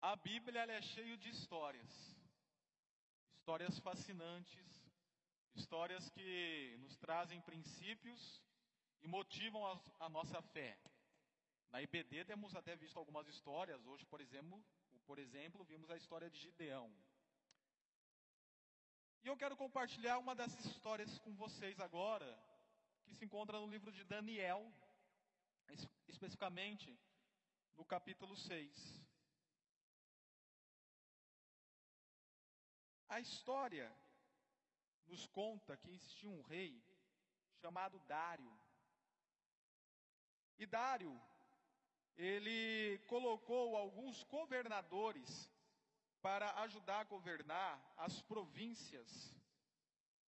A Bíblia é cheia de histórias. Histórias fascinantes, histórias que nos trazem princípios e motivam a, a nossa fé. Na IBD temos até visto algumas histórias. Hoje, por exemplo, por exemplo, vimos a história de Gideão. E eu quero compartilhar uma dessas histórias com vocês agora, que se encontra no livro de Daniel, especificamente no capítulo 6. A história nos conta que existia um rei chamado Dário. E Dário, ele colocou alguns governadores para ajudar a governar as províncias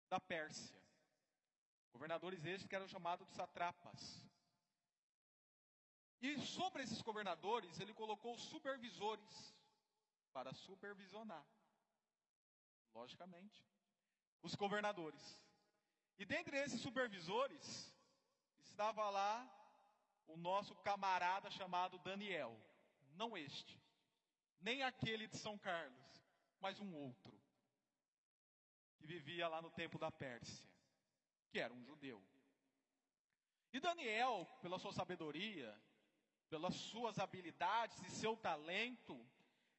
da Pérsia. Governadores estes que eram chamados de satrapas. E sobre esses governadores, ele colocou supervisores para supervisionar logicamente, os governadores. E dentre esses supervisores, estava lá o nosso camarada chamado Daniel. Não este, nem aquele de São Carlos, mas um outro, que vivia lá no tempo da Pérsia, que era um judeu. E Daniel, pela sua sabedoria, pelas suas habilidades e seu talento,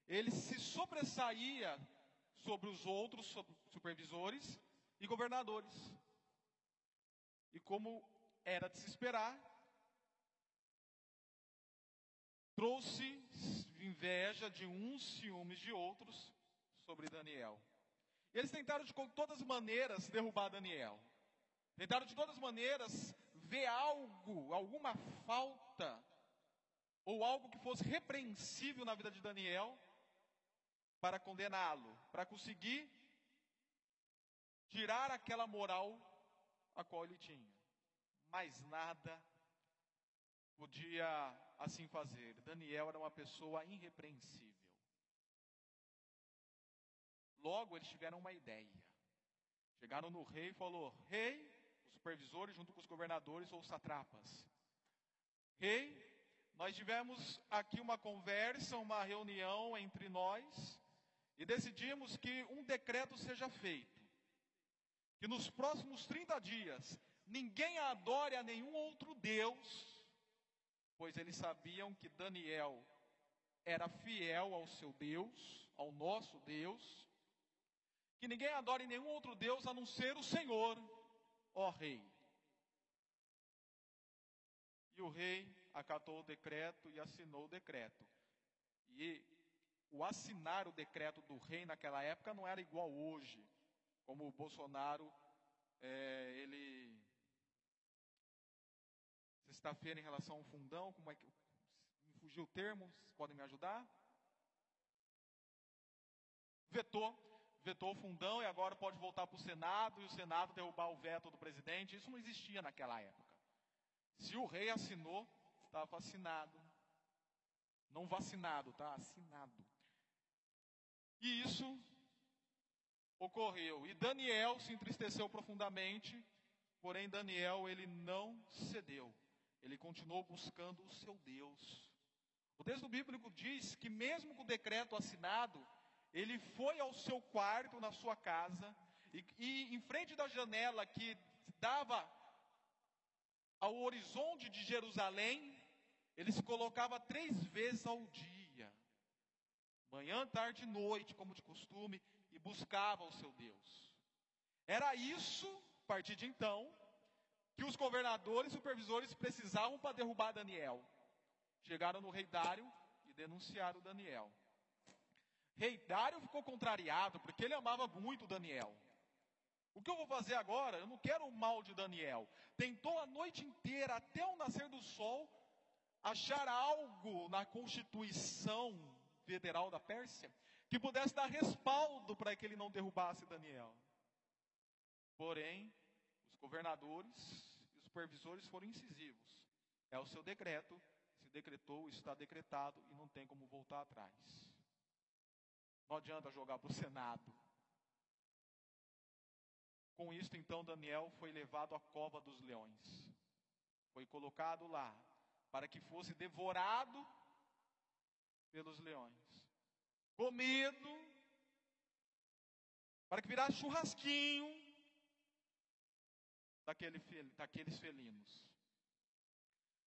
ele se sobressaía sobre os outros supervisores e governadores. E como era de se esperar, trouxe inveja de uns, ciúmes de outros sobre Daniel. Eles tentaram de todas as maneiras derrubar Daniel. Tentaram de todas as maneiras ver algo, alguma falta, ou algo que fosse repreensível na vida de Daniel, para condená-lo, para conseguir tirar aquela moral a qual ele tinha. Mas nada podia assim fazer. Daniel era uma pessoa irrepreensível. Logo eles tiveram uma ideia. Chegaram no rei e falou: "Rei, os supervisores junto com os governadores ou satrapas. Rei, nós tivemos aqui uma conversa, uma reunião entre nós e decidimos que um decreto seja feito. Que nos próximos 30 dias ninguém adore a nenhum outro Deus, pois eles sabiam que Daniel era fiel ao seu Deus, ao nosso Deus, que ninguém adore nenhum outro Deus a não ser o Senhor, ó Rei. E o rei acatou o decreto e assinou o decreto. E o assinar o decreto do rei naquela época não era igual hoje, como o Bolsonaro, é, ele. Sexta-feira, em relação ao fundão, como é que. Me fugiu o termo, vocês podem me ajudar? Vetou, vetou o fundão e agora pode voltar para o Senado e o Senado derrubar o veto do presidente. Isso não existia naquela época. Se o rei assinou, estava assinado. Não vacinado, tá? Assinado. E isso ocorreu. E Daniel se entristeceu profundamente, porém Daniel ele não cedeu. Ele continuou buscando o seu Deus. O texto bíblico diz que mesmo com o decreto assinado, ele foi ao seu quarto na sua casa e, e em frente da janela que dava ao horizonte de Jerusalém, ele se colocava três vezes ao dia manhã, tarde e noite, como de costume, e buscava o seu Deus. Era isso, a partir de então, que os governadores e supervisores precisavam para derrubar Daniel. Chegaram no rei Dário e denunciaram Daniel. Rei Dário ficou contrariado, porque ele amava muito Daniel. O que eu vou fazer agora? Eu não quero o mal de Daniel. Tentou a noite inteira, até o nascer do sol, achar algo na constituição federal da Pérsia que pudesse dar respaldo para que ele não derrubasse Daniel. Porém, os governadores e os supervisores foram incisivos. É o seu decreto, se decretou, está decretado e não tem como voltar atrás. Não adianta jogar para o Senado. Com isto, então, Daniel foi levado à cova dos leões. Foi colocado lá para que fosse devorado pelos leões. Comido, para que virasse churrasquinho daquele, daqueles felinos.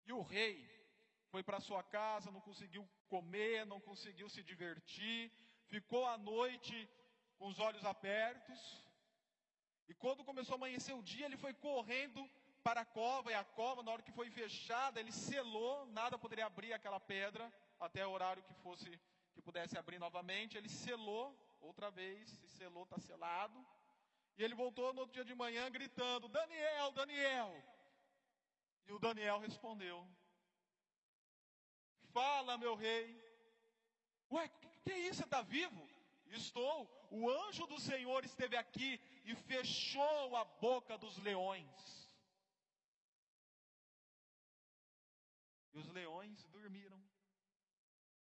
E o rei foi para sua casa, não conseguiu comer, não conseguiu se divertir, ficou a noite com os olhos abertos. E quando começou a amanhecer o dia, ele foi correndo para a cova, e a cova, na hora que foi fechada, ele selou, nada poderia abrir aquela pedra até o horário que fosse que pudesse abrir novamente. Ele selou outra vez, se selou, está selado. E ele voltou no outro dia de manhã gritando: Daniel, Daniel. E o Daniel respondeu: Fala, meu rei. Ué, que, que é isso? Você está vivo? Estou. O anjo do Senhor esteve aqui e fechou a boca dos leões. E os leões dormiram.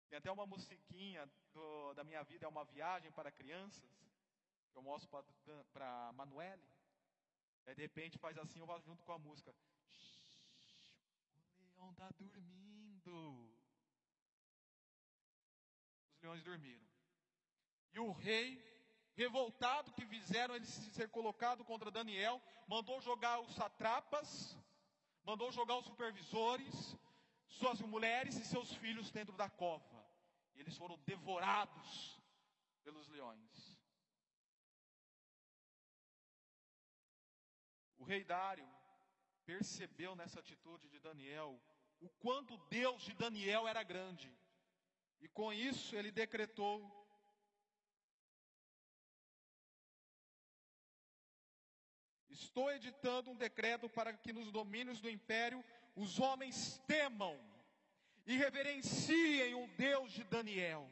Tem até uma musiquinha do, da minha vida, é uma viagem para crianças, que eu mostro para Manuele. Aí de repente faz assim, eu vou junto com a música. O leão está dormindo. Os leões dormiram. E o rei, revoltado que fizeram ele ser colocado contra Daniel, mandou jogar os satrapas, mandou jogar os supervisores, suas mulheres e seus filhos dentro da cova. E eles foram devorados pelos leões. O rei Dário percebeu nessa atitude de Daniel o quanto Deus de Daniel era grande. E com isso ele decretou Estou editando um decreto para que nos domínios do império os homens temam e reverenciem o Deus de Daniel,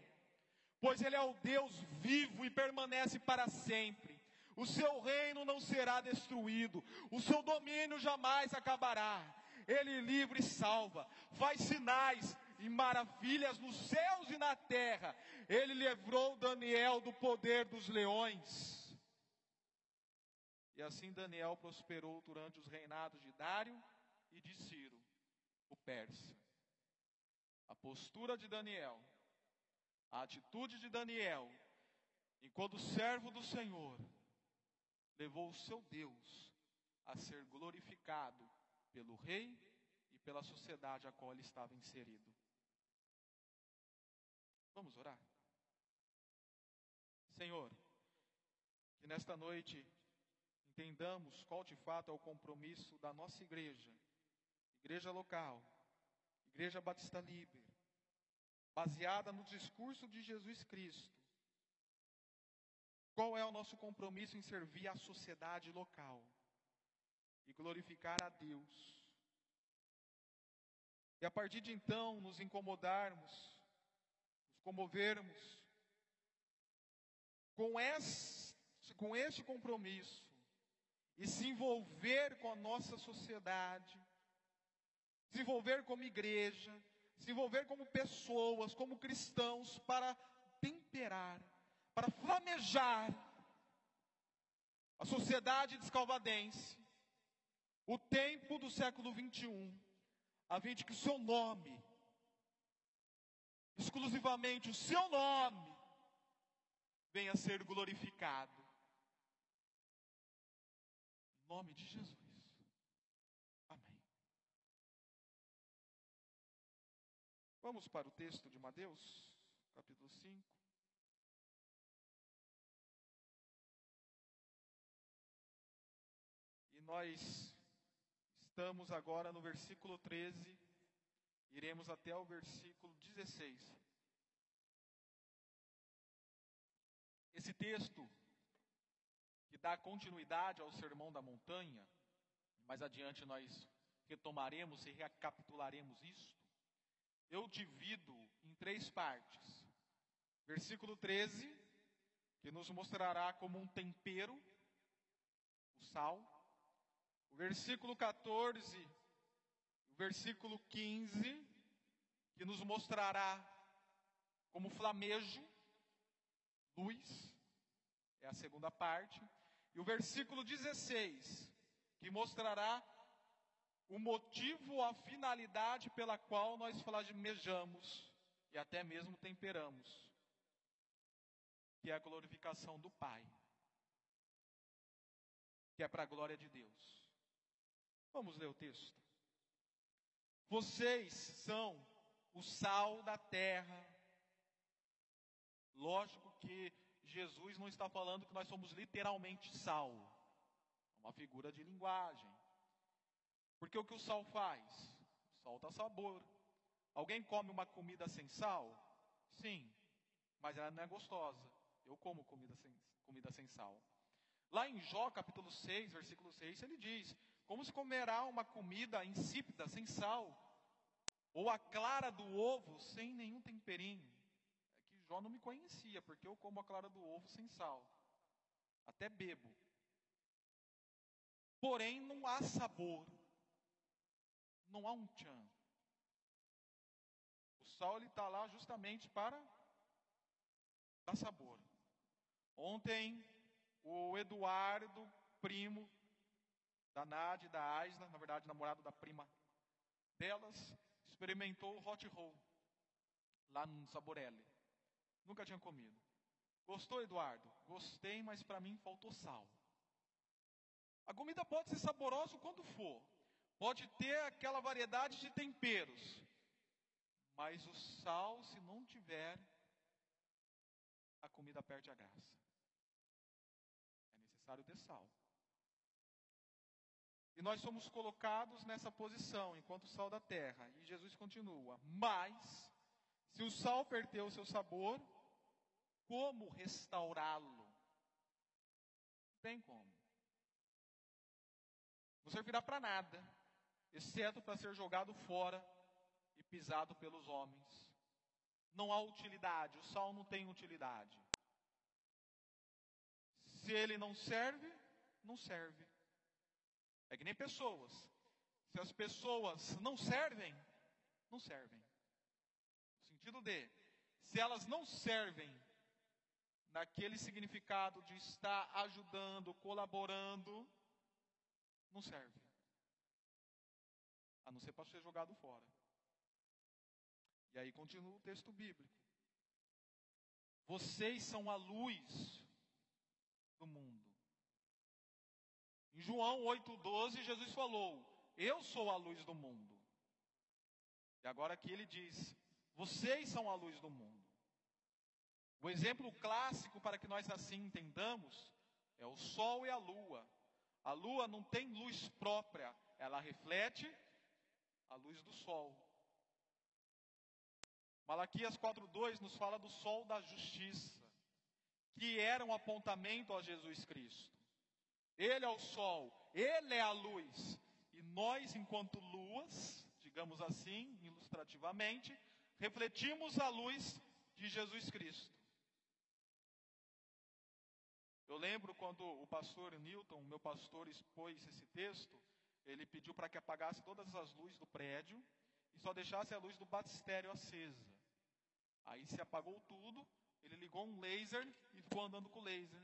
pois ele é o Deus vivo e permanece para sempre. O seu reino não será destruído, o seu domínio jamais acabará. Ele livre e salva, faz sinais e maravilhas nos céus e na terra. Ele livrou Daniel do poder dos leões. E assim Daniel prosperou durante os reinados de Dário e de Ciro, o persa. A postura de Daniel, a atitude de Daniel, enquanto servo do Senhor, levou o seu Deus a ser glorificado pelo rei e pela sociedade a qual ele estava inserido. Vamos orar? Senhor, que nesta noite entendamos qual de fato é o compromisso da nossa igreja, igreja local, igreja Batista Liber, baseada no discurso de Jesus Cristo. Qual é o nosso compromisso em servir a sociedade local e glorificar a Deus? E a partir de então nos incomodarmos, nos comovermos com este, com compromisso e se envolver com a nossa sociedade, se envolver como igreja, se envolver como pessoas, como cristãos, para temperar, para flamejar a sociedade descalvadense, o tempo do século 21, a fim de que o seu nome, exclusivamente o seu nome, venha a ser glorificado nome de Jesus. Vamos para o texto de Mateus, capítulo 5. E nós estamos agora no versículo 13, iremos até o versículo 16. Esse texto dar continuidade ao sermão da montanha, mais adiante nós retomaremos e recapitularemos isto. Eu divido em três partes. Versículo 13, que nos mostrará como um tempero, o sal. O versículo 14, o versículo 15, que nos mostrará como flamejo, luz, é a segunda parte. E o versículo 16, que mostrará o motivo, a finalidade pela qual nós flamejamos e até mesmo temperamos. que é a glorificação do Pai, que é para a glória de Deus. Vamos ler o texto. Vocês são o sal da terra. Lógico que Jesus não está falando que nós somos literalmente sal. É uma figura de linguagem. Porque o que o sal faz? Solta sabor. Alguém come uma comida sem sal? Sim, mas ela não é gostosa. Eu como comida sem, comida sem sal. Lá em Jó, capítulo 6, versículo 6, ele diz: Como se comerá uma comida insípida, sem sal, ou a clara do ovo sem nenhum temperinho? É que Jó não me conhecia, porque eu como a clara do ovo sem sal. Até bebo. Porém, não há sabor. Não há um tchan. O sal está lá justamente para dar sabor. Ontem, o Eduardo, primo da Nádia e da Aisna, na verdade, namorado da prima delas, experimentou o hot roll lá no Saborelli. Nunca tinha comido. Gostou, Eduardo? Gostei, mas para mim faltou sal. A comida pode ser saborosa quando for. Pode ter aquela variedade de temperos. Mas o sal, se não tiver, a comida perde a graça. É necessário ter sal. E nós somos colocados nessa posição, enquanto sal da terra. E Jesus continua: Mas, se o sal perder o seu sabor, como restaurá-lo? Não tem como. Não servirá para nada, exceto para ser jogado fora e pisado pelos homens. Não há utilidade, o sal não tem utilidade. Se ele não serve, não serve. É que nem pessoas. Se as pessoas não servem, não servem. No sentido de, se elas não servem naquele significado de estar ajudando, colaborando, não serve. A não ser para ser jogado fora. E aí continua o texto bíblico. Vocês são a luz do mundo. Em João 8,12, Jesus falou: Eu sou a luz do mundo. E agora aqui ele diz: Vocês são a luz do mundo. O exemplo clássico para que nós assim entendamos é o sol e a lua. A lua não tem luz própria, ela reflete a luz do sol. Malaquias 4:2 nos fala do sol da justiça, que era um apontamento a Jesus Cristo. Ele é o sol, ele é a luz. E nós, enquanto luas, digamos assim, ilustrativamente, refletimos a luz de Jesus Cristo. Eu lembro quando o pastor Newton, meu pastor, expôs esse texto, ele pediu para que apagasse todas as luzes do prédio e só deixasse a luz do batistério acesa. Aí se apagou tudo, ele ligou um laser e ficou andando com o laser.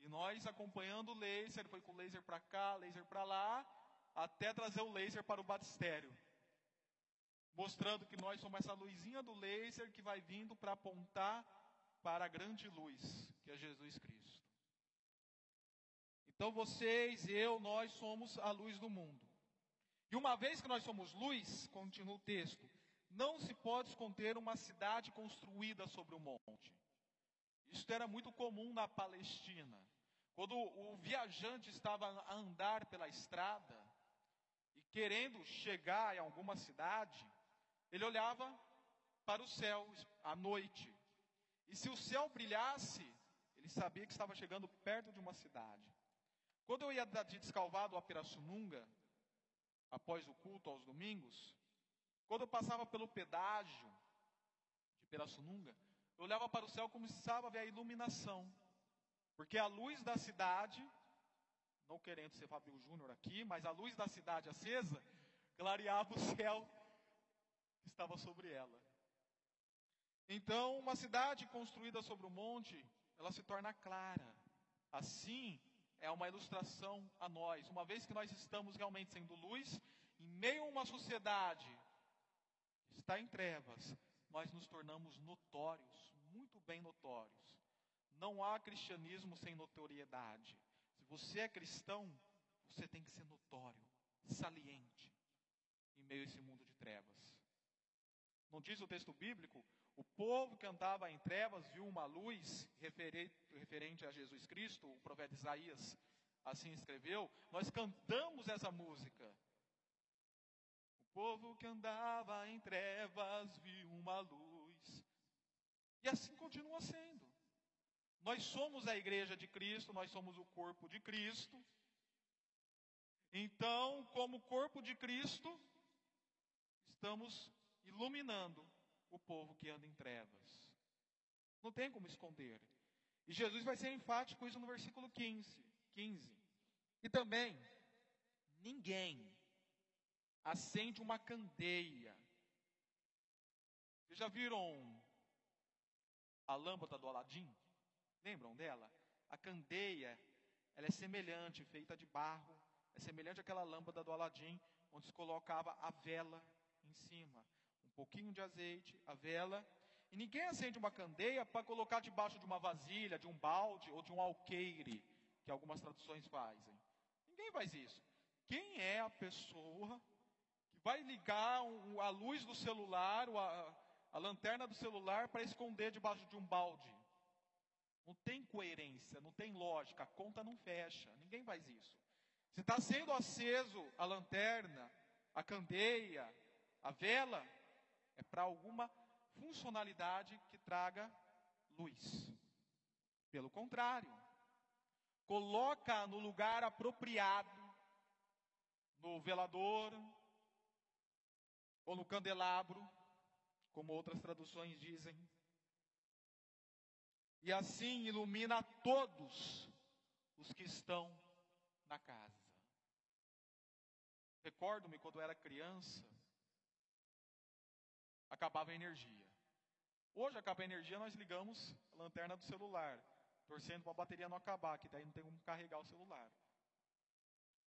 E nós acompanhando o laser, foi com o laser para cá, laser para lá, até trazer o laser para o batistério. Mostrando que nós somos essa luzinha do laser que vai vindo para apontar para a grande luz, que é Jesus Cristo. Então vocês, eu, nós somos a luz do mundo. E uma vez que nós somos luz, continua o texto, não se pode esconder uma cidade construída sobre um monte. Isso era muito comum na Palestina. Quando o viajante estava a andar pela estrada e querendo chegar em alguma cidade, ele olhava para o céu à noite. E se o céu brilhasse, ele sabia que estava chegando perto de uma cidade. Quando eu ia de Descalvado a Pirassununga, após o culto aos domingos, quando eu passava pelo pedágio de Pirassununga, eu olhava para o céu como começava a ver a iluminação. Porque a luz da cidade, não querendo ser Fábio Júnior aqui, mas a luz da cidade acesa, clareava o céu que estava sobre ela. Então, uma cidade construída sobre o monte, ela se torna clara. Assim, é uma ilustração a nós. Uma vez que nós estamos realmente sendo luz, em meio a uma sociedade que está em trevas, nós nos tornamos notórios, muito bem notórios. Não há cristianismo sem notoriedade. Se você é cristão, você tem que ser notório, saliente, em meio a esse mundo de trevas. Não diz o texto bíblico? O povo que andava em trevas viu uma luz referente a Jesus Cristo, o profeta Isaías assim escreveu. Nós cantamos essa música. O povo que andava em trevas viu uma luz. E assim continua sendo. Nós somos a igreja de Cristo, nós somos o corpo de Cristo. Então, como corpo de Cristo, estamos iluminando o povo que anda em trevas. Não tem como esconder. E Jesus vai ser enfático isso no versículo 15. 15. E também, ninguém acende uma candeia. Vocês já viram a lâmpada do Aladim? Lembram dela? A candeia, ela é semelhante, feita de barro, é semelhante àquela lâmpada do Aladim, onde se colocava a vela em cima. Pouquinho de azeite, a vela. E ninguém acende uma candeia para colocar debaixo de uma vasilha, de um balde ou de um alqueire, que algumas traduções fazem. Ninguém faz isso. Quem é a pessoa que vai ligar a luz do celular, a, a lanterna do celular, para esconder debaixo de um balde? Não tem coerência, não tem lógica, a conta não fecha. Ninguém faz isso. Se está sendo aceso a lanterna, a candeia, a vela, é para alguma funcionalidade que traga luz. Pelo contrário, coloca no lugar apropriado, no velador ou no candelabro, como outras traduções dizem. E assim ilumina todos os que estão na casa. Recordo-me quando era criança, acabava a energia. Hoje acaba a energia, nós ligamos a lanterna do celular torcendo para a bateria não acabar, que daí não tem como carregar o celular.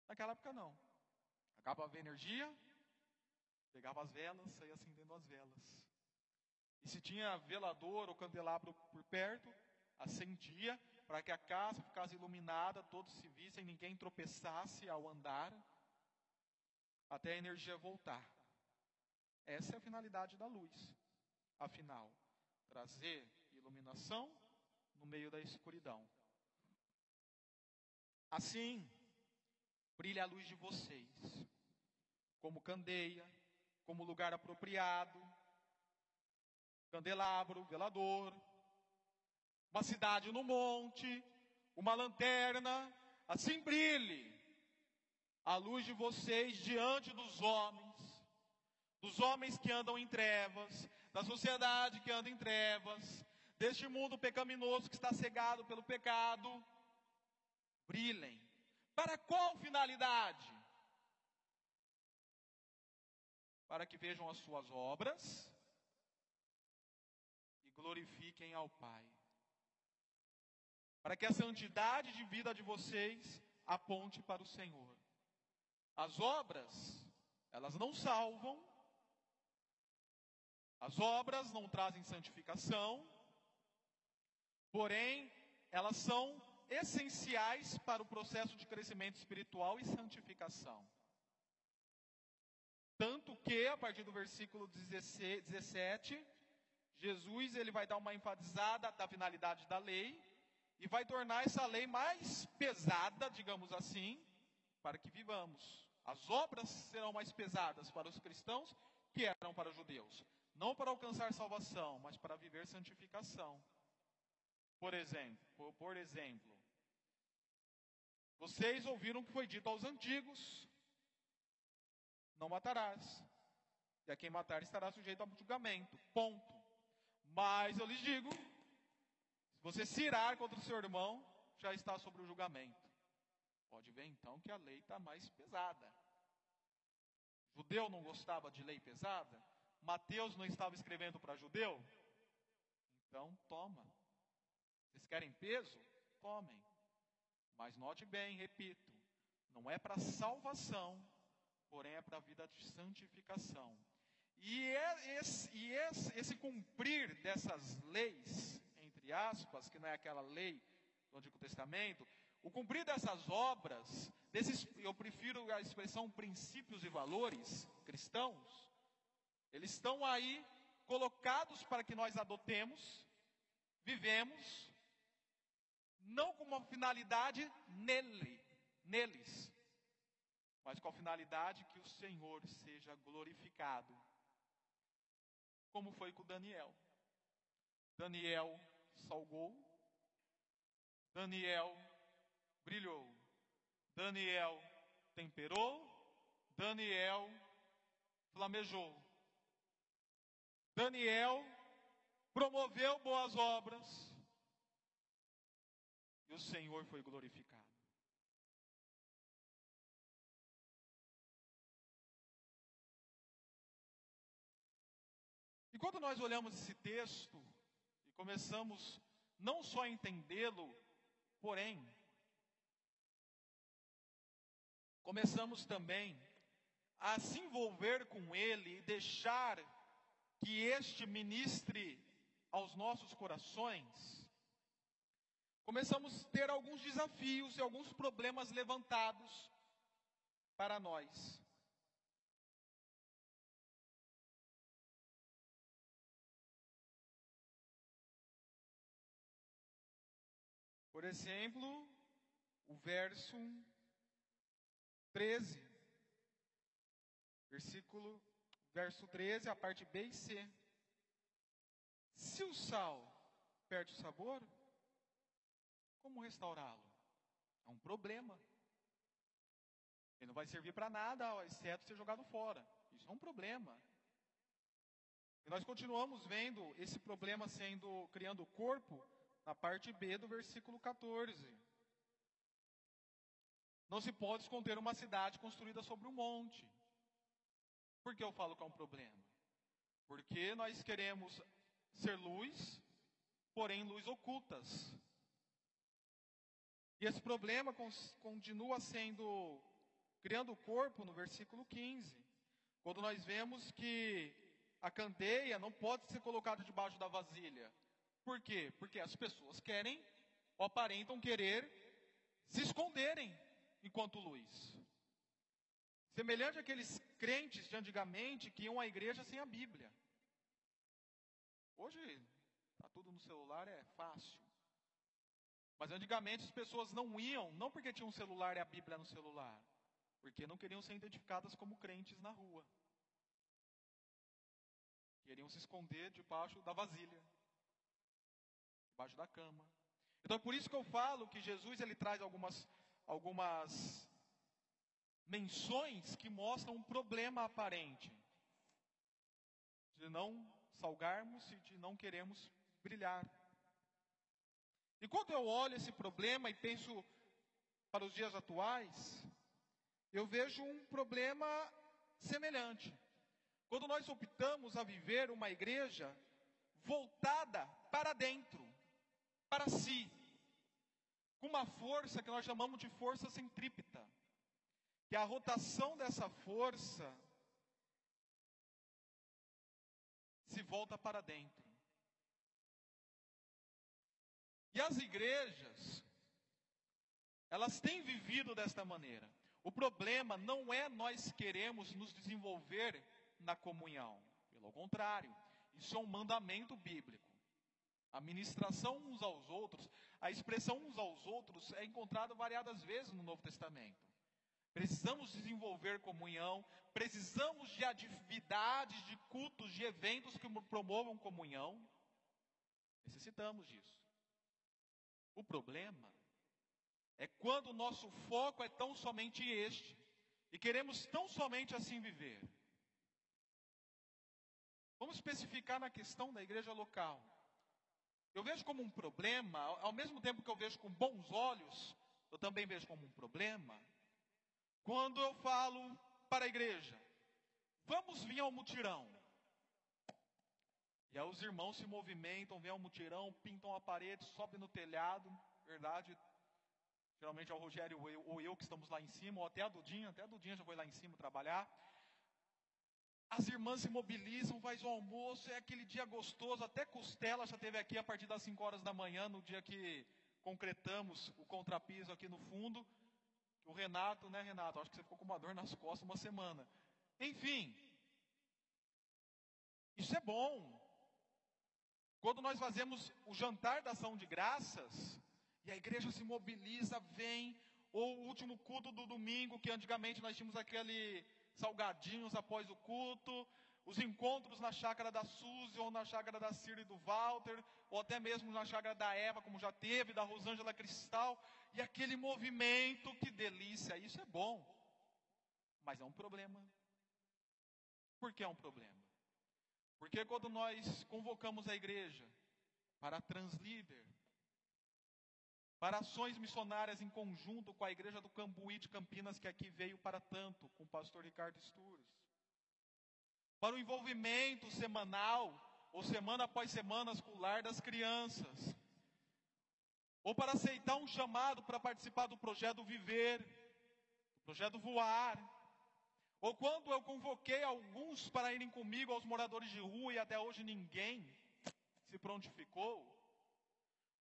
Naquela época não. Acabava a energia, pegava as velas, saía acendendo as velas. E se tinha velador ou candelabro por perto, acendia para que a casa ficasse iluminada, todos se vissem, ninguém tropeçasse ao andar, até a energia voltar. Essa é a finalidade da luz. Afinal, trazer iluminação no meio da escuridão. Assim, brilha a luz de vocês, como candeia, como lugar apropriado, candelabro, velador, uma cidade no monte, uma lanterna, assim brilhe a luz de vocês diante dos homens, dos homens que andam em trevas, da sociedade que anda em trevas, deste mundo pecaminoso que está cegado pelo pecado, brilhem. Para qual finalidade? Para que vejam as suas obras e glorifiquem ao Pai. Para que a santidade de vida de vocês aponte para o Senhor. As obras, elas não salvam, as obras não trazem santificação, Porém, elas são essenciais para o processo de crescimento espiritual e santificação. Tanto que, a partir do versículo 17, Jesus ele vai dar uma enfatizada da finalidade da lei e vai tornar essa lei mais pesada, digamos assim, para que vivamos. As obras serão mais pesadas para os cristãos que eram para os judeus, não para alcançar salvação, mas para viver santificação. Por exemplo, por, exemplo, vocês ouviram o que foi dito aos antigos: não matarás. E a quem matar estará sujeito ao julgamento. Ponto. Mas eu lhes digo: se você se irar contra o seu irmão, já está sobre o julgamento. Pode ver então que a lei está mais pesada. Judeu não gostava de lei pesada? Mateus não estava escrevendo para judeu? Então toma. Vocês querem peso? Tomem. Mas note bem, repito, não é para salvação, porém é para a vida de santificação. E, é esse, e esse, esse cumprir dessas leis, entre aspas, que não é aquela lei do Antigo Testamento, o cumprir dessas obras, desses, eu prefiro a expressão princípios e valores cristãos, eles estão aí colocados para que nós adotemos, vivemos, não com uma finalidade nele, neles, mas com a finalidade que o Senhor seja glorificado, como foi com Daniel. Daniel salgou, Daniel brilhou, Daniel temperou, Daniel flamejou. Daniel promoveu boas obras e o Senhor foi glorificado. E quando nós olhamos esse texto e começamos não só a entendê-lo, porém, começamos também a se envolver com ele e deixar que este ministre aos nossos corações, começamos a ter alguns desafios e alguns problemas levantados para nós. Por exemplo, o verso 13, versículo verso 13, a parte B e C. Se o sal perde o sabor, como restaurá-lo? É um problema. Ele não vai servir para nada, exceto ser jogado fora. Isso é um problema. E nós continuamos vendo esse problema sendo criando o corpo na parte B do versículo 14. Não se pode esconder uma cidade construída sobre um monte. Por que eu falo que é um problema? Porque nós queremos ser luz, porém luz ocultas. E esse problema continua sendo criando o corpo no versículo 15. Quando nós vemos que a candeia não pode ser colocada debaixo da vasilha. Por quê? Porque as pessoas querem ou aparentam querer se esconderem enquanto luz. Semelhante àqueles crentes de antigamente que iam à igreja sem a Bíblia. Hoje, está tudo no celular, é fácil. Mas antigamente as pessoas não iam, não porque tinham um celular e a Bíblia no celular, porque não queriam ser identificadas como crentes na rua. Queriam se esconder debaixo da vasilha, debaixo da cama. Então é por isso que eu falo que Jesus ele traz algumas, algumas menções que mostram um problema aparente de não salgarmos e de não queremos brilhar. E quando eu olho esse problema e penso para os dias atuais, eu vejo um problema semelhante. Quando nós optamos a viver uma igreja voltada para dentro, para si, com uma força que nós chamamos de força centrípeta que a rotação dessa força se volta para dentro. E as igrejas, elas têm vivido desta maneira. O problema não é nós queremos nos desenvolver na comunhão. Pelo contrário, isso é um mandamento bíblico. A ministração uns aos outros, a expressão uns aos outros é encontrada variadas vezes no Novo Testamento. Precisamos desenvolver comunhão, precisamos de atividades, de cultos, de eventos que promovam comunhão. Necessitamos disso. O problema é quando o nosso foco é tão somente este e queremos tão somente assim viver. Vamos especificar na questão da igreja local. Eu vejo como um problema, ao mesmo tempo que eu vejo com bons olhos, eu também vejo como um problema quando eu falo para a igreja, vamos vir ao mutirão. E aí os irmãos se movimentam, vêm ao mutirão, pintam a parede, sobem no telhado, verdade? Geralmente é o Rogério ou eu, ou eu que estamos lá em cima, ou até a Dudinha, até a Dudinha já foi lá em cima trabalhar. As irmãs se mobilizam, faz o almoço, é aquele dia gostoso, até costela já teve aqui a partir das 5 horas da manhã, no dia que concretamos o contrapiso aqui no fundo. O Renato, né, Renato? Acho que você ficou com uma dor nas costas uma semana. Enfim, isso é bom. Quando nós fazemos o jantar da ação de graças, e a igreja se mobiliza, vem, ou o último culto do domingo, que antigamente nós tínhamos aquele salgadinhos após o culto, os encontros na chácara da Suzy, ou na chácara da Cira e do Walter, ou até mesmo na chácara da Eva, como já teve, da Rosângela Cristal, e aquele movimento, que delícia, isso é bom, mas é um problema. Por que é um problema? Porque quando nós convocamos a igreja para a translíder, para ações missionárias em conjunto com a igreja do Cambuí de Campinas, que aqui veio para tanto, com o pastor Ricardo Stures, para o envolvimento semanal, ou semana após semana, com o lar das crianças, ou para aceitar um chamado para participar do projeto Viver, do projeto Voar, ou quando eu convoquei alguns para irem comigo aos moradores de rua e até hoje ninguém se prontificou,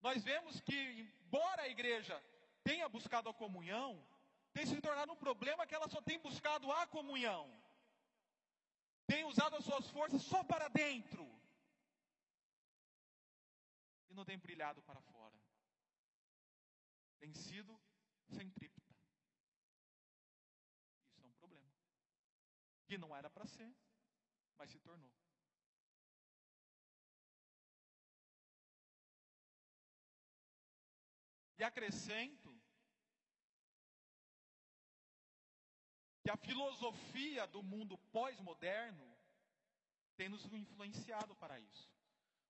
nós vemos que, embora a igreja tenha buscado a comunhão, tem se tornado um problema que ela só tem buscado a comunhão, tem usado as suas forças só para dentro e não tem brilhado para fora, tem sido centrípeta. Isso é um problema que não era para ser, mas se tornou. E acrescento a filosofia do mundo pós-moderno tem nos influenciado para isso.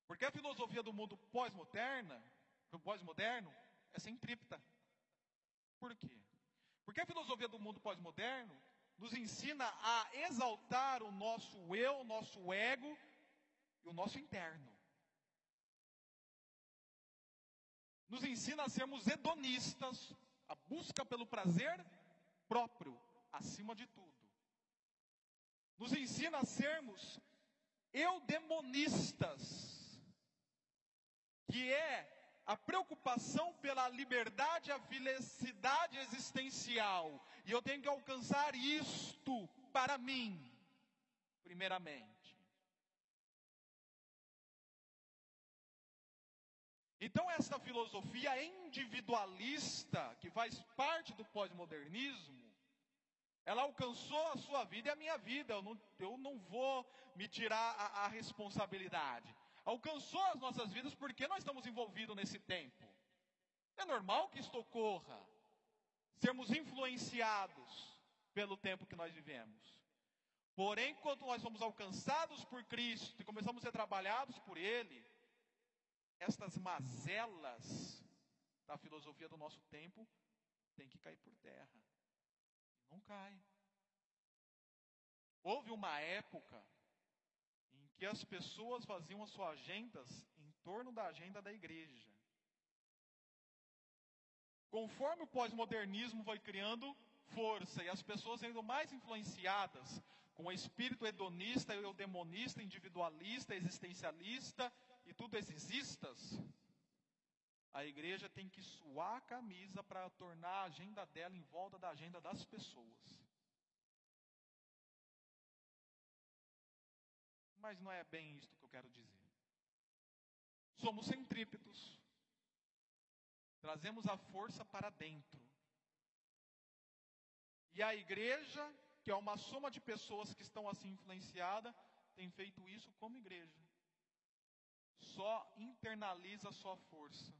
Porque a filosofia do mundo pós-moderna, pós-moderno, é centrípeta. Por quê? Porque a filosofia do mundo pós-moderno nos ensina a exaltar o nosso eu, o nosso ego e o nosso interno. nos ensina a sermos hedonistas, a busca pelo prazer próprio, acima de tudo. Nos ensina a sermos eudemonistas, que é a preocupação pela liberdade a felicidade existencial. E eu tenho que alcançar isto para mim, primeiramente. Então, essa filosofia individualista, que faz parte do pós-modernismo, ela alcançou a sua vida e a minha vida. Eu não, eu não vou me tirar a, a responsabilidade. Alcançou as nossas vidas porque nós estamos envolvidos nesse tempo. É normal que isto ocorra. Sermos influenciados pelo tempo que nós vivemos. Porém, quando nós somos alcançados por Cristo e começamos a ser trabalhados por Ele, estas mazelas da filosofia do nosso tempo têm que cair por terra. Não cai. Houve uma época em que as pessoas faziam as suas agendas em torno da agenda da igreja. Conforme o pós-modernismo foi criando força e as pessoas sendo mais influenciadas com o espírito hedonista, eudemonista, individualista, existencialista, e tudo existas, a igreja tem que suar a camisa para tornar a agenda dela em volta da agenda das pessoas. Mas não é bem isto que eu quero dizer. Somos centrípetos. Trazemos a força para dentro. E a igreja, que é uma soma de pessoas que estão assim influenciadas, tem feito isso como igreja só internaliza a sua força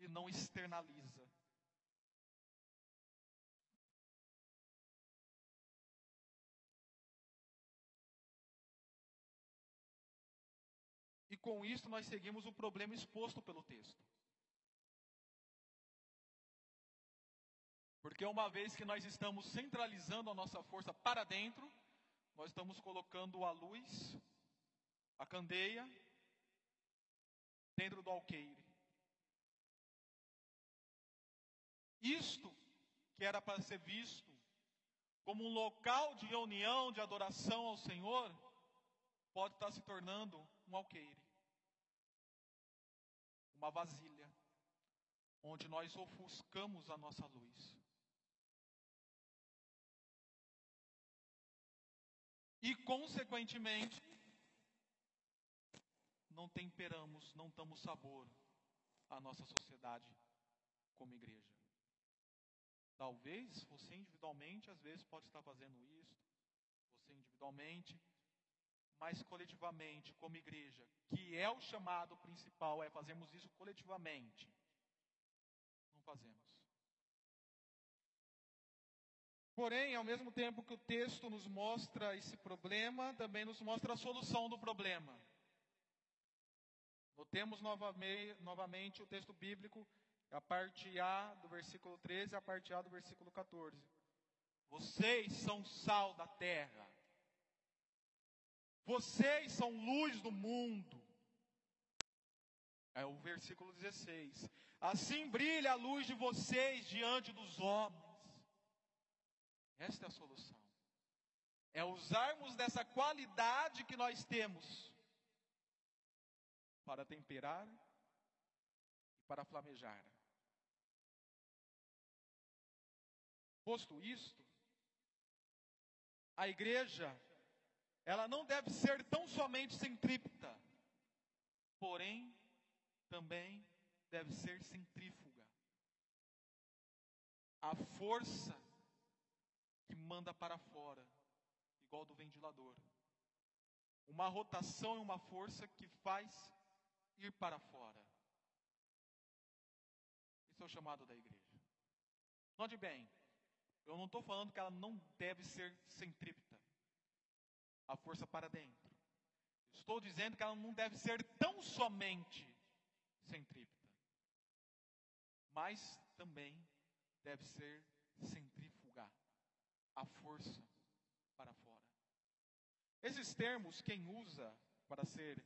e não externaliza. E com isso nós seguimos o problema exposto pelo texto. Porque uma vez que nós estamos centralizando a nossa força para dentro, nós estamos colocando a luz, a candeia dentro do alqueire. Isto que era para ser visto como um local de reunião, de adoração ao Senhor, pode estar se tornando um alqueire, uma vasilha, onde nós ofuscamos a nossa luz. E, consequentemente, não temperamos, não damos sabor à nossa sociedade como igreja. Talvez você individualmente, às vezes, pode estar fazendo isso, você individualmente, mas coletivamente, como igreja, que é o chamado principal, é fazermos isso coletivamente. Não fazemos. Porém, ao mesmo tempo que o texto nos mostra esse problema, também nos mostra a solução do problema. Notemos novamente o texto bíblico, a parte A do versículo 13 e a parte A do versículo 14. Vocês são sal da terra. Vocês são luz do mundo. É o versículo 16. Assim brilha a luz de vocês diante dos homens esta é a solução. É usarmos dessa qualidade que nós temos para temperar e para flamejar. Posto isto, a igreja, ela não deve ser tão somente centrípeta, porém, também deve ser centrífuga. A força que manda para fora, igual do ventilador. Uma rotação e uma força que faz ir para fora. Esse é o chamado da igreja. Note bem, eu não estou falando que ela não deve ser centrípeta, a força para dentro. Estou dizendo que ela não deve ser tão somente centrípeta, mas também deve ser centrífuga a força para fora. Esses termos, quem usa para ser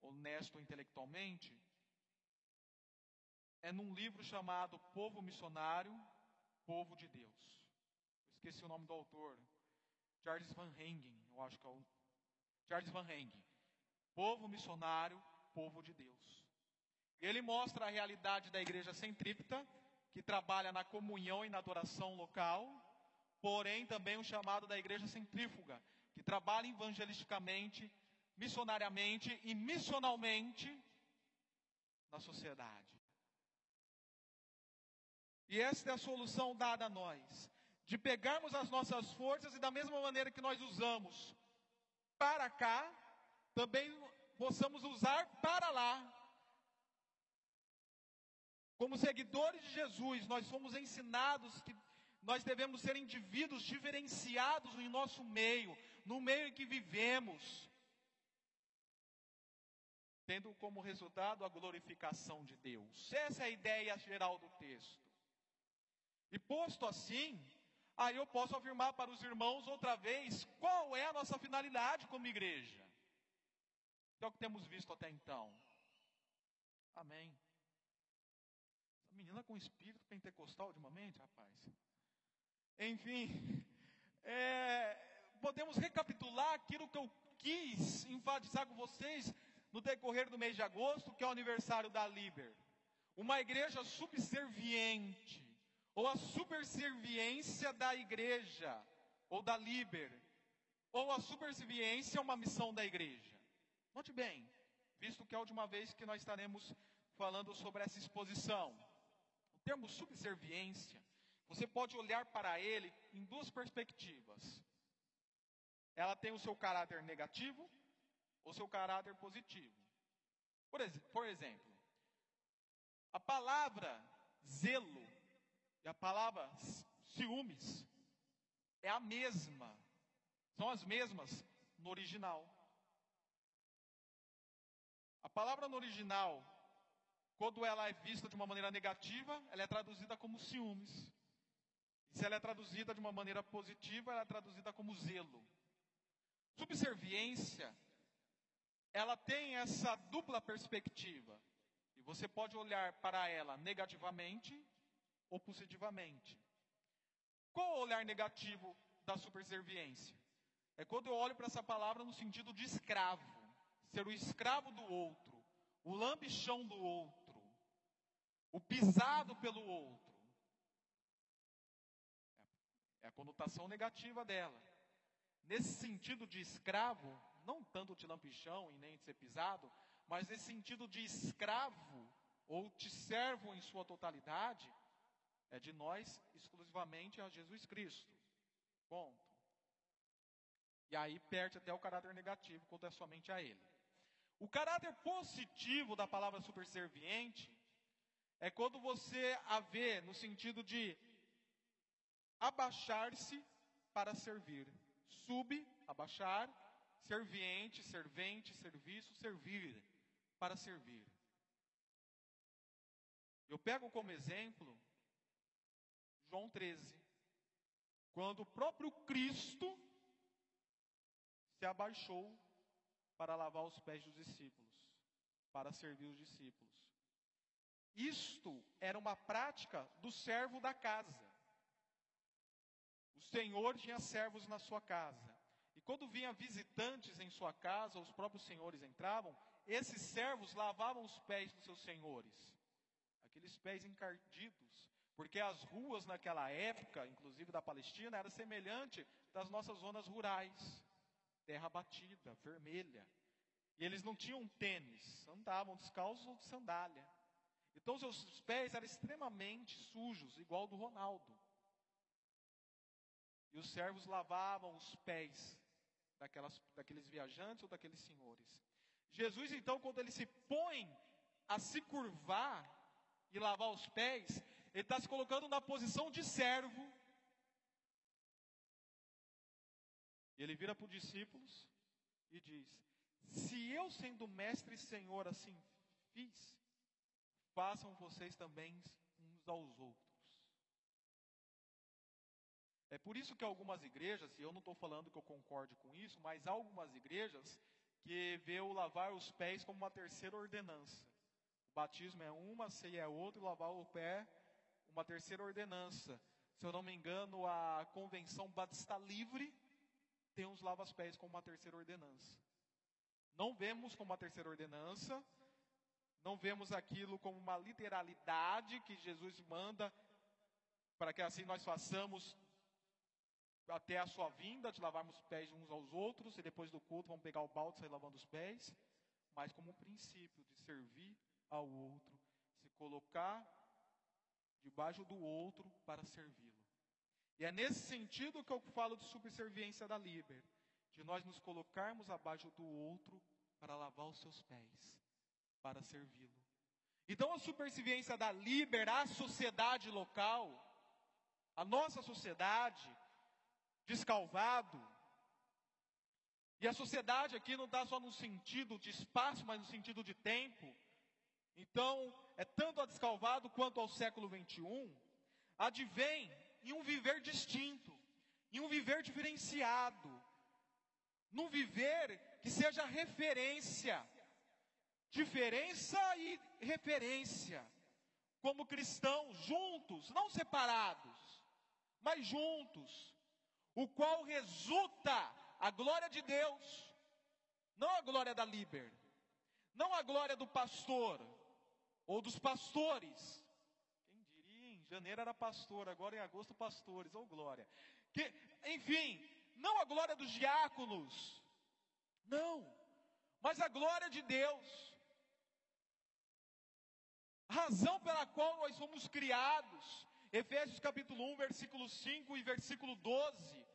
honesto intelectualmente, é num livro chamado Povo Missionário, Povo de Deus. Eu esqueci o nome do autor. Charles Van Hengen, eu acho que é o Charles Van Hengen. Povo missionário, povo de Deus. Ele mostra a realidade da igreja centrípeta, que trabalha na comunhão e na adoração local, porém também o chamado da igreja centrífuga, que trabalha evangelisticamente, missionariamente e missionalmente na sociedade. E esta é a solução dada a nós, de pegarmos as nossas forças e da mesma maneira que nós usamos para cá, também possamos usar para lá. Como seguidores de Jesus, nós fomos ensinados que nós devemos ser indivíduos diferenciados em nosso meio, no meio em que vivemos, tendo como resultado a glorificação de Deus. Essa é a ideia geral do texto. E posto assim, aí eu posso afirmar para os irmãos outra vez qual é a nossa finalidade como igreja. Que é o que temos visto até então. Amém. Essa menina com espírito pentecostal ultimamente, rapaz. Enfim, é, podemos recapitular aquilo que eu quis enfatizar com vocês no decorrer do mês de agosto, que é o aniversário da Liber. Uma igreja subserviente, ou a superserviência da igreja, ou da Liber, ou a superserviência é uma missão da igreja. Note bem, visto que é a última vez que nós estaremos falando sobre essa exposição. O termo subserviência você pode olhar para ele em duas perspectivas. Ela tem o seu caráter negativo ou seu caráter positivo. Por, ex por exemplo, a palavra zelo e a palavra ciúmes é a mesma, são as mesmas no original. A palavra no original, quando ela é vista de uma maneira negativa, ela é traduzida como ciúmes. Se ela é traduzida de uma maneira positiva, ela é traduzida como zelo. Subserviência, ela tem essa dupla perspectiva. E você pode olhar para ela negativamente ou positivamente. Qual o olhar negativo da superserviência. É quando eu olho para essa palavra no sentido de escravo, ser o escravo do outro, o lambichão do outro, o pisado pelo outro. É a conotação negativa dela. Nesse sentido de escravo, não tanto de lampichão e nem de ser pisado, mas nesse sentido de escravo ou de servo em sua totalidade, é de nós exclusivamente a Jesus Cristo. Ponto. E aí perde até o caráter negativo quando é somente a Ele. O caráter positivo da palavra superserviente é quando você a vê no sentido de abaixar-se para servir. Sub, abaixar, serviente, servente, serviço, servir, para servir. Eu pego como exemplo João 13, quando o próprio Cristo se abaixou para lavar os pés dos discípulos, para servir os discípulos. Isto era uma prática do servo da casa. O Senhor tinha servos na sua casa. E quando vinha visitantes em sua casa, os próprios senhores entravam, esses servos lavavam os pés dos seus senhores. Aqueles pés encardidos, porque as ruas naquela época, inclusive da Palestina, era semelhante das nossas zonas rurais. Terra batida, vermelha. E eles não tinham tênis, andavam descalços ou de sandália. Então seus pés eram extremamente sujos, igual do Ronaldo. E os servos lavavam os pés daquelas, daqueles viajantes ou daqueles senhores. Jesus, então, quando ele se põe a se curvar e lavar os pés, ele está se colocando na posição de servo. E ele vira para os discípulos e diz: Se eu, sendo mestre e senhor, assim fiz, façam vocês também uns aos outros. É por isso que algumas igrejas, e eu não estou falando que eu concorde com isso, mas algumas igrejas que vê o lavar os pés como uma terceira ordenança. O batismo é uma, a ceia é outra, e lavar o pé uma terceira ordenança. Se eu não me engano, a convenção batista livre tem os lava-pés como uma terceira ordenança. Não vemos como uma terceira ordenança, não vemos aquilo como uma literalidade que Jesus manda para que assim nós façamos até a sua vinda, de lavarmos os pés uns aos outros, e depois do culto vamos pegar o balde e sair lavando os pés, mas como um princípio de servir ao outro, se colocar debaixo do outro para servi-lo. E é nesse sentido que eu falo de subserviência da Liber, de nós nos colocarmos abaixo do outro para lavar os seus pés, para servi-lo. Então a superserviência da Liber à sociedade local, a nossa sociedade, descalvado. E a sociedade aqui não está só no sentido de espaço, mas no sentido de tempo. Então, é tanto a descalvado quanto ao século 21, advém em um viver distinto, em um viver diferenciado, num viver que seja referência, diferença e referência, como cristãos juntos, não separados, mas juntos, o qual resulta a glória de Deus, não a glória da líber, não a glória do pastor ou dos pastores. Quem diria, em janeiro era pastor, agora em agosto pastores, ou glória. Que, enfim, não a glória dos diáconos, não, mas a glória de Deus. Razão pela qual nós fomos criados, Efésios capítulo 1, versículo 5 e versículo 12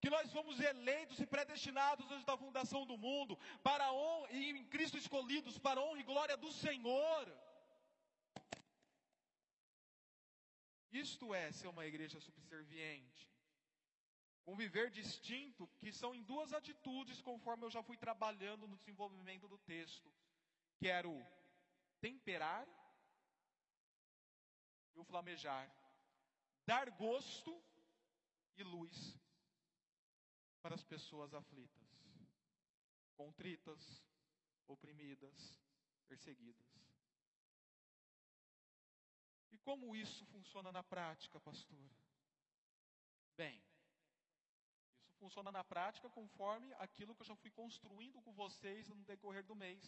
que nós fomos eleitos e predestinados antes da fundação do mundo, para honra, e em Cristo escolhidos para a honra e glória do Senhor. Isto é ser uma igreja subserviente. Um viver distinto, que são em duas atitudes, conforme eu já fui trabalhando no desenvolvimento do texto, que era o temperar e o flamejar, dar gosto e luz para as pessoas aflitas, contritas, oprimidas, perseguidas. Como isso funciona na prática, pastor? Bem, funciona na prática conforme aquilo que eu já fui construindo com vocês no decorrer do mês.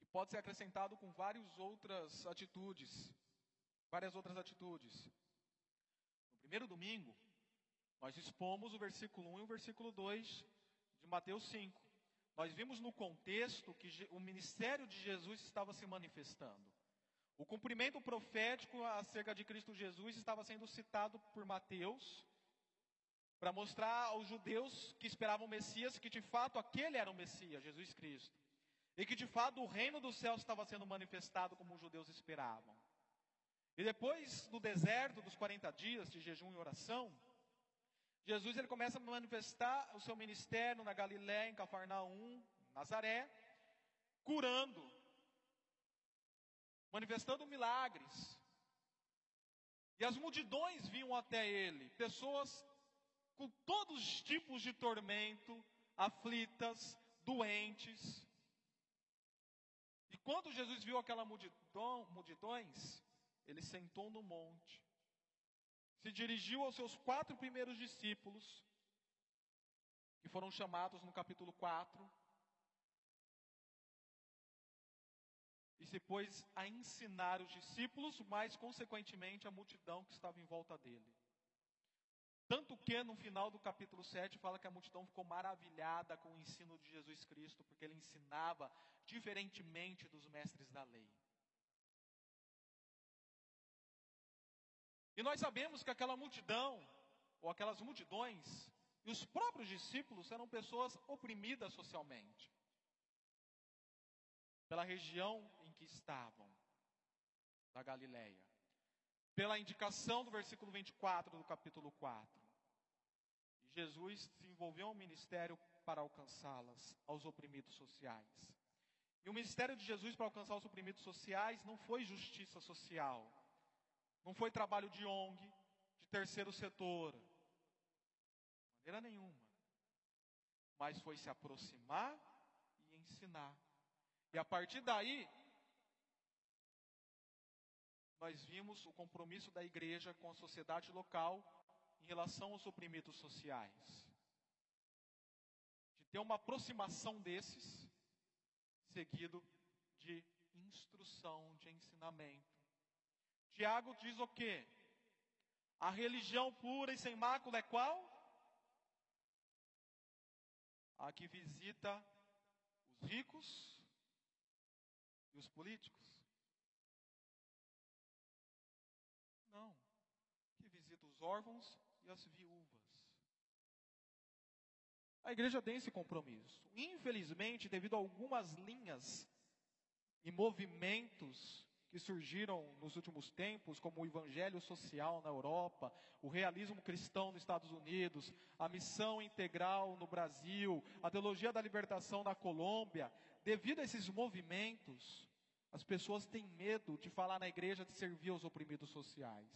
E pode ser acrescentado com várias outras atitudes. Várias outras atitudes. No primeiro domingo, nós expomos o versículo 1 e o versículo 2 de Mateus 5. Nós vimos no contexto que o ministério de Jesus estava se manifestando. O cumprimento profético acerca de Cristo Jesus estava sendo citado por Mateus para mostrar aos judeus que esperavam o Messias que de fato aquele era o Messias, Jesus Cristo. E que de fato o reino dos céus estava sendo manifestado como os judeus esperavam. E depois do deserto dos 40 dias de jejum e oração, Jesus ele começa a manifestar o seu ministério na Galiléia, em Cafarnaum, Nazaré, curando, manifestando milagres. E as multidões vinham até ele, pessoas com todos os tipos de tormento, aflitas, doentes. E quando Jesus viu aquela multidão, multidões, ele sentou no monte, se dirigiu aos seus quatro primeiros discípulos, que foram chamados no capítulo 4, e se pôs a ensinar os discípulos, mas consequentemente a multidão que estava em volta dele. Tanto que no final do capítulo 7 fala que a multidão ficou maravilhada com o ensino de Jesus Cristo, porque ele ensinava diferentemente dos mestres da lei. E nós sabemos que aquela multidão, ou aquelas multidões, e os próprios discípulos eram pessoas oprimidas socialmente pela região em que estavam, da Galileia. Pela indicação do versículo 24 do capítulo 4. Jesus desenvolveu um ministério para alcançá-las, aos oprimidos sociais. E o ministério de Jesus para alcançar os oprimidos sociais não foi justiça social, não foi trabalho de ONG, de terceiro setor, de maneira nenhuma. Mas foi se aproximar e ensinar e a partir daí, nós vimos o compromisso da igreja com a sociedade local em relação aos oprimidos sociais. De ter uma aproximação desses, seguido de instrução, de ensinamento. Tiago diz o quê? A religião pura e sem mácula é qual? A que visita os ricos e os políticos? Não. Que visita os órfãos e as viúvas. A igreja tem esse compromisso. Infelizmente, devido a algumas linhas e movimentos que surgiram nos últimos tempos, como o evangelho social na Europa, o realismo cristão nos Estados Unidos, a missão integral no Brasil, a teologia da libertação na Colômbia, devido a esses movimentos, as pessoas têm medo de falar na igreja de servir aos oprimidos sociais.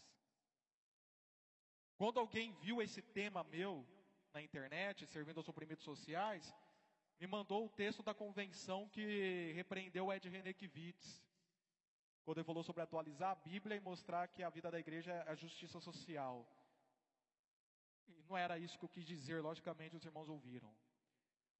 Quando alguém viu esse tema meu na internet, servindo aos oprimidos sociais, me mandou o texto da convenção que repreendeu Ed Renekiewicz quando ele falou sobre atualizar a Bíblia e mostrar que a vida da igreja é a justiça social. E não era isso que eu quis dizer, logicamente os irmãos ouviram.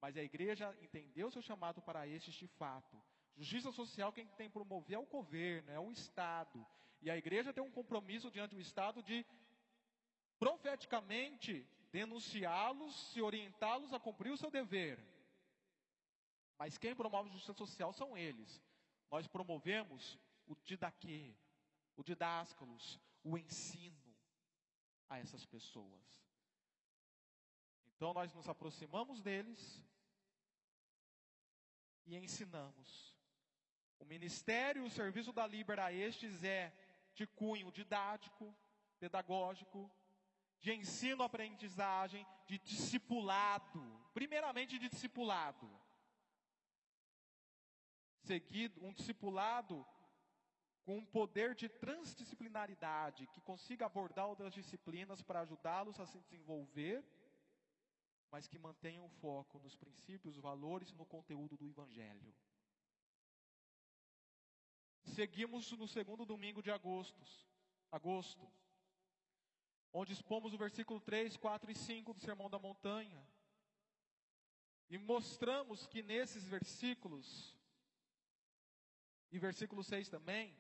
Mas a igreja entendeu seu chamado para este de fato. Justiça social quem tem que promover é o governo, é o Estado. E a igreja tem um compromisso diante do Estado de profeticamente denunciá-los, se orientá-los a cumprir o seu dever. Mas quem promove justiça social são eles. Nós promovemos o didaquê, o didáscalos, o ensino a essas pessoas. Então nós nos aproximamos deles e ensinamos. O ministério, o serviço da Libera a estes é de cunho didático, pedagógico, de ensino, aprendizagem, de discipulado, primeiramente de discipulado. Seguido, um discipulado com um poder de transdisciplinaridade que consiga abordar outras disciplinas para ajudá-los a se desenvolver, mas que mantenha o foco nos princípios, valores e no conteúdo do Evangelho. Seguimos no segundo domingo de agosto. agosto. onde expomos o versículo 3, 4 e 5 do Sermão da Montanha. E mostramos que nesses versículos, e versículo 6 também,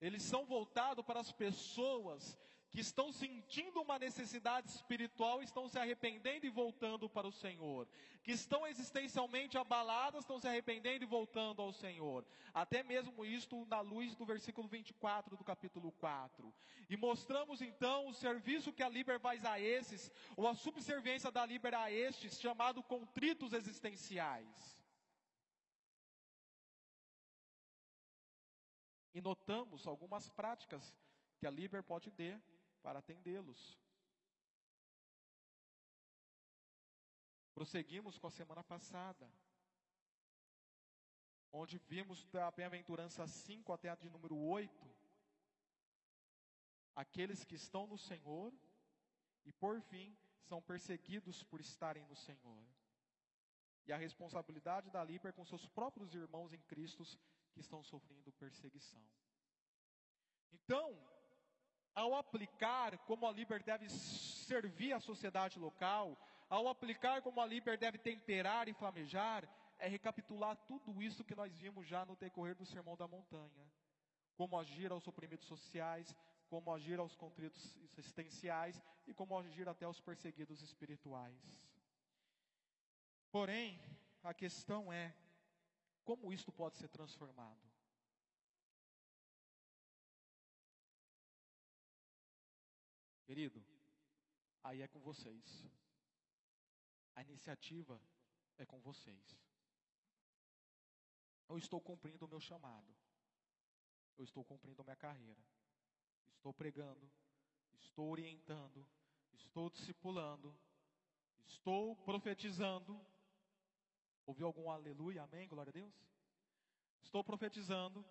eles são voltados para as pessoas que estão sentindo uma necessidade espiritual, estão se arrependendo e voltando para o Senhor, que estão existencialmente abaladas, estão se arrependendo e voltando ao Senhor. Até mesmo isto na luz do versículo 24 do capítulo 4. E mostramos então o serviço que a Liber faz a esses, ou a subserviência da Liber a estes, chamado contritos existenciais. E notamos algumas práticas que a Liber pode ter para atendê-los. Prosseguimos com a semana passada, onde vimos da bem-aventurança 5 até a de número 8, aqueles que estão no Senhor e, por fim, são perseguidos por estarem no Senhor. E a responsabilidade da Liber com seus próprios irmãos em Cristo que estão sofrendo perseguição. Então, ao aplicar como a Liber deve servir a sociedade local, ao aplicar como a Liber deve temperar e flamejar, é recapitular tudo isso que nós vimos já no decorrer do Sermão da Montanha. Como agir aos oprimidos sociais, como agir aos contritos existenciais e como agir até aos perseguidos espirituais. Porém, a questão é como isto pode ser transformado? Querido, aí é com vocês. A iniciativa é com vocês. Eu estou cumprindo o meu chamado. Eu estou cumprindo a minha carreira. Estou pregando, estou orientando, estou discipulando, estou profetizando. Ouviu algum aleluia, amém, glória a Deus? Estou profetizando,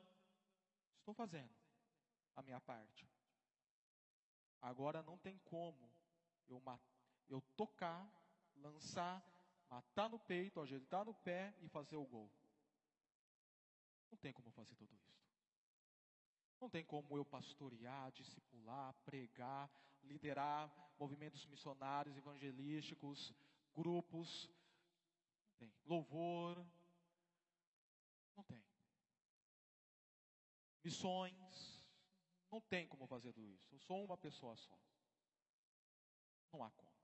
estou fazendo a minha parte. Agora não tem como eu, eu tocar, lançar, matar no peito, ajeitar no pé e fazer o gol. Não tem como fazer tudo isso. Não tem como eu pastorear, discipular, pregar, liderar movimentos missionários, evangelísticos, grupos. Tem. Louvor. Não tem. Missões. Não tem como fazer tudo isso. Eu sou uma pessoa só. Não há como.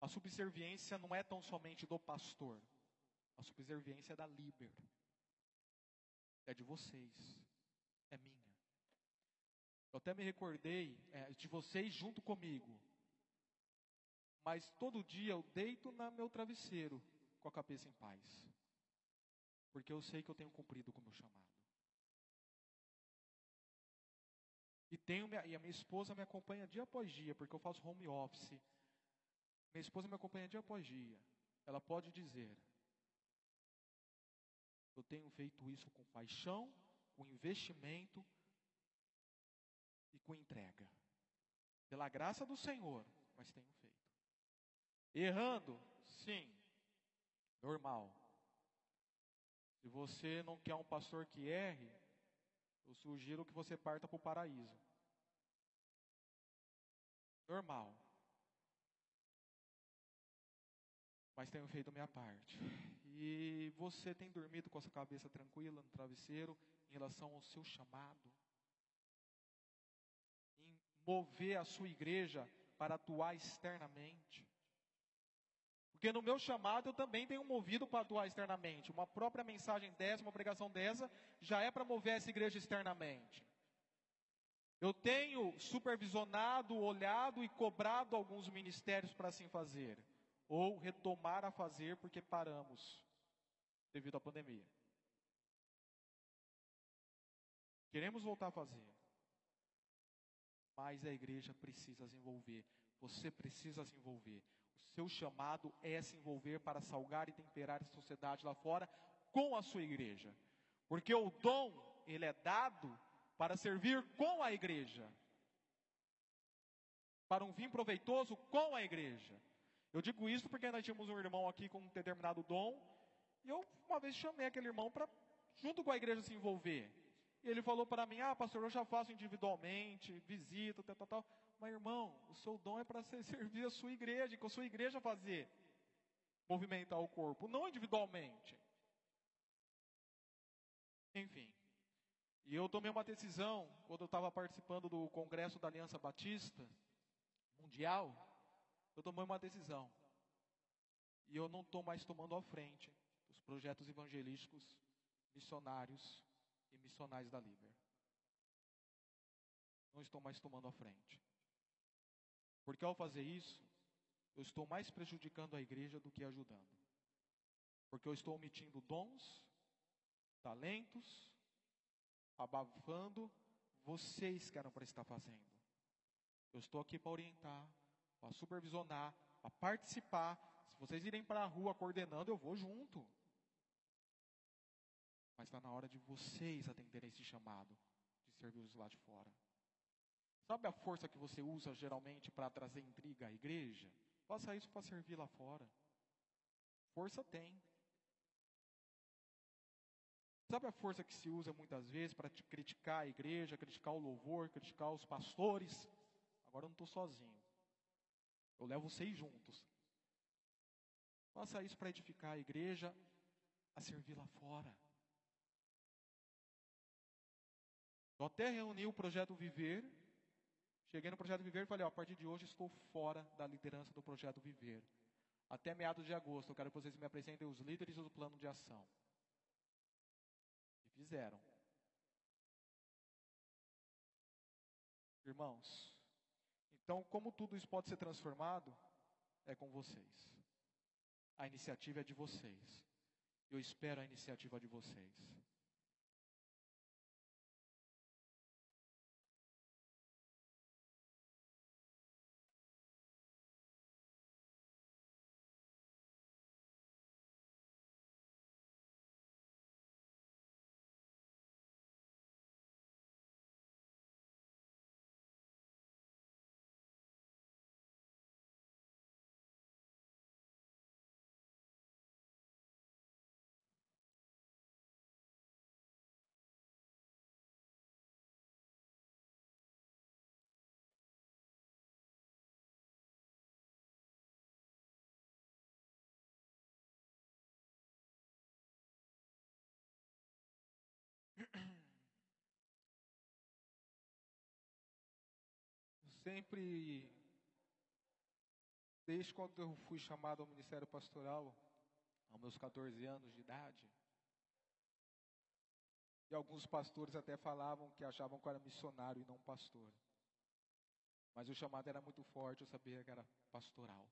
A subserviência não é tão somente do pastor. A subserviência é da líber. É de vocês. É minha. Eu até me recordei é, de vocês junto comigo. Mas todo dia eu deito no meu travesseiro com a cabeça em paz. Porque eu sei que eu tenho cumprido com o meu chamado. E, tenho minha, e a minha esposa me acompanha dia após dia, porque eu faço home office. Minha esposa me acompanha dia após dia. Ela pode dizer: Eu tenho feito isso com paixão, com investimento e com entrega. Pela graça do Senhor, mas tenho feito. Errando? Sim. Normal. Se você não quer um pastor que erre, eu sugiro que você parta para o paraíso. Normal. Mas tenho feito minha parte. E você tem dormido com a sua cabeça tranquila no travesseiro em relação ao seu chamado? Em mover a sua igreja para atuar externamente? Porque no meu chamado eu também tenho movido para atuar externamente. Uma própria mensagem dessa, uma pregação dessa, já é para mover essa igreja externamente. Eu tenho supervisionado, olhado e cobrado alguns ministérios para assim fazer. Ou retomar a fazer porque paramos devido à pandemia. Queremos voltar a fazer. Mas a igreja precisa se envolver. Você precisa se envolver. Seu chamado é se envolver para salgar e temperar a sociedade lá fora com a sua igreja. Porque o dom, ele é dado para servir com a igreja. Para um fim proveitoso com a igreja. Eu digo isso porque nós tínhamos um irmão aqui com um determinado dom, e eu uma vez chamei aquele irmão para, junto com a igreja, se envolver. Ele falou para mim: Ah, pastor, eu já faço individualmente, visito, tal, tal, tal. Mas, irmão, o seu dom é para servir a sua igreja, com a sua igreja fazer, movimentar o corpo, não individualmente. Enfim. E eu tomei uma decisão, quando eu estava participando do Congresso da Aliança Batista Mundial, eu tomei uma decisão. E eu não estou mais tomando à frente dos projetos evangelísticos, missionários e missionais da Liber. Não estou mais tomando à frente. Porque ao fazer isso, eu estou mais prejudicando a igreja do que ajudando. Porque eu estou omitindo dons, talentos, abafando vocês que eram para estar fazendo. Eu estou aqui para orientar, para supervisionar, para participar. Se vocês irem para a rua coordenando, eu vou junto. Mas está na hora de vocês atenderem esse chamado de servir os lá de fora. Sabe a força que você usa geralmente para trazer intriga à igreja? Faça isso para servir lá fora. Força tem. Sabe a força que se usa muitas vezes para criticar a igreja, criticar o louvor, criticar os pastores? Agora eu não estou sozinho. Eu levo vocês juntos. Faça isso para edificar a igreja a servir lá fora. Eu até reuni o projeto Viver. Cheguei no projeto Viver e falei: ó, a partir de hoje estou fora da liderança do projeto Viver. Até meados de agosto, eu quero que vocês me apresentem os líderes do plano de ação. E fizeram. Irmãos, então, como tudo isso pode ser transformado, é com vocês. A iniciativa é de vocês. Eu espero a iniciativa de vocês. Sempre, desde quando eu fui chamado ao ministério pastoral, aos meus 14 anos de idade, e alguns pastores até falavam que achavam que eu era missionário e não pastor. Mas o chamado era muito forte, eu sabia que era pastoral.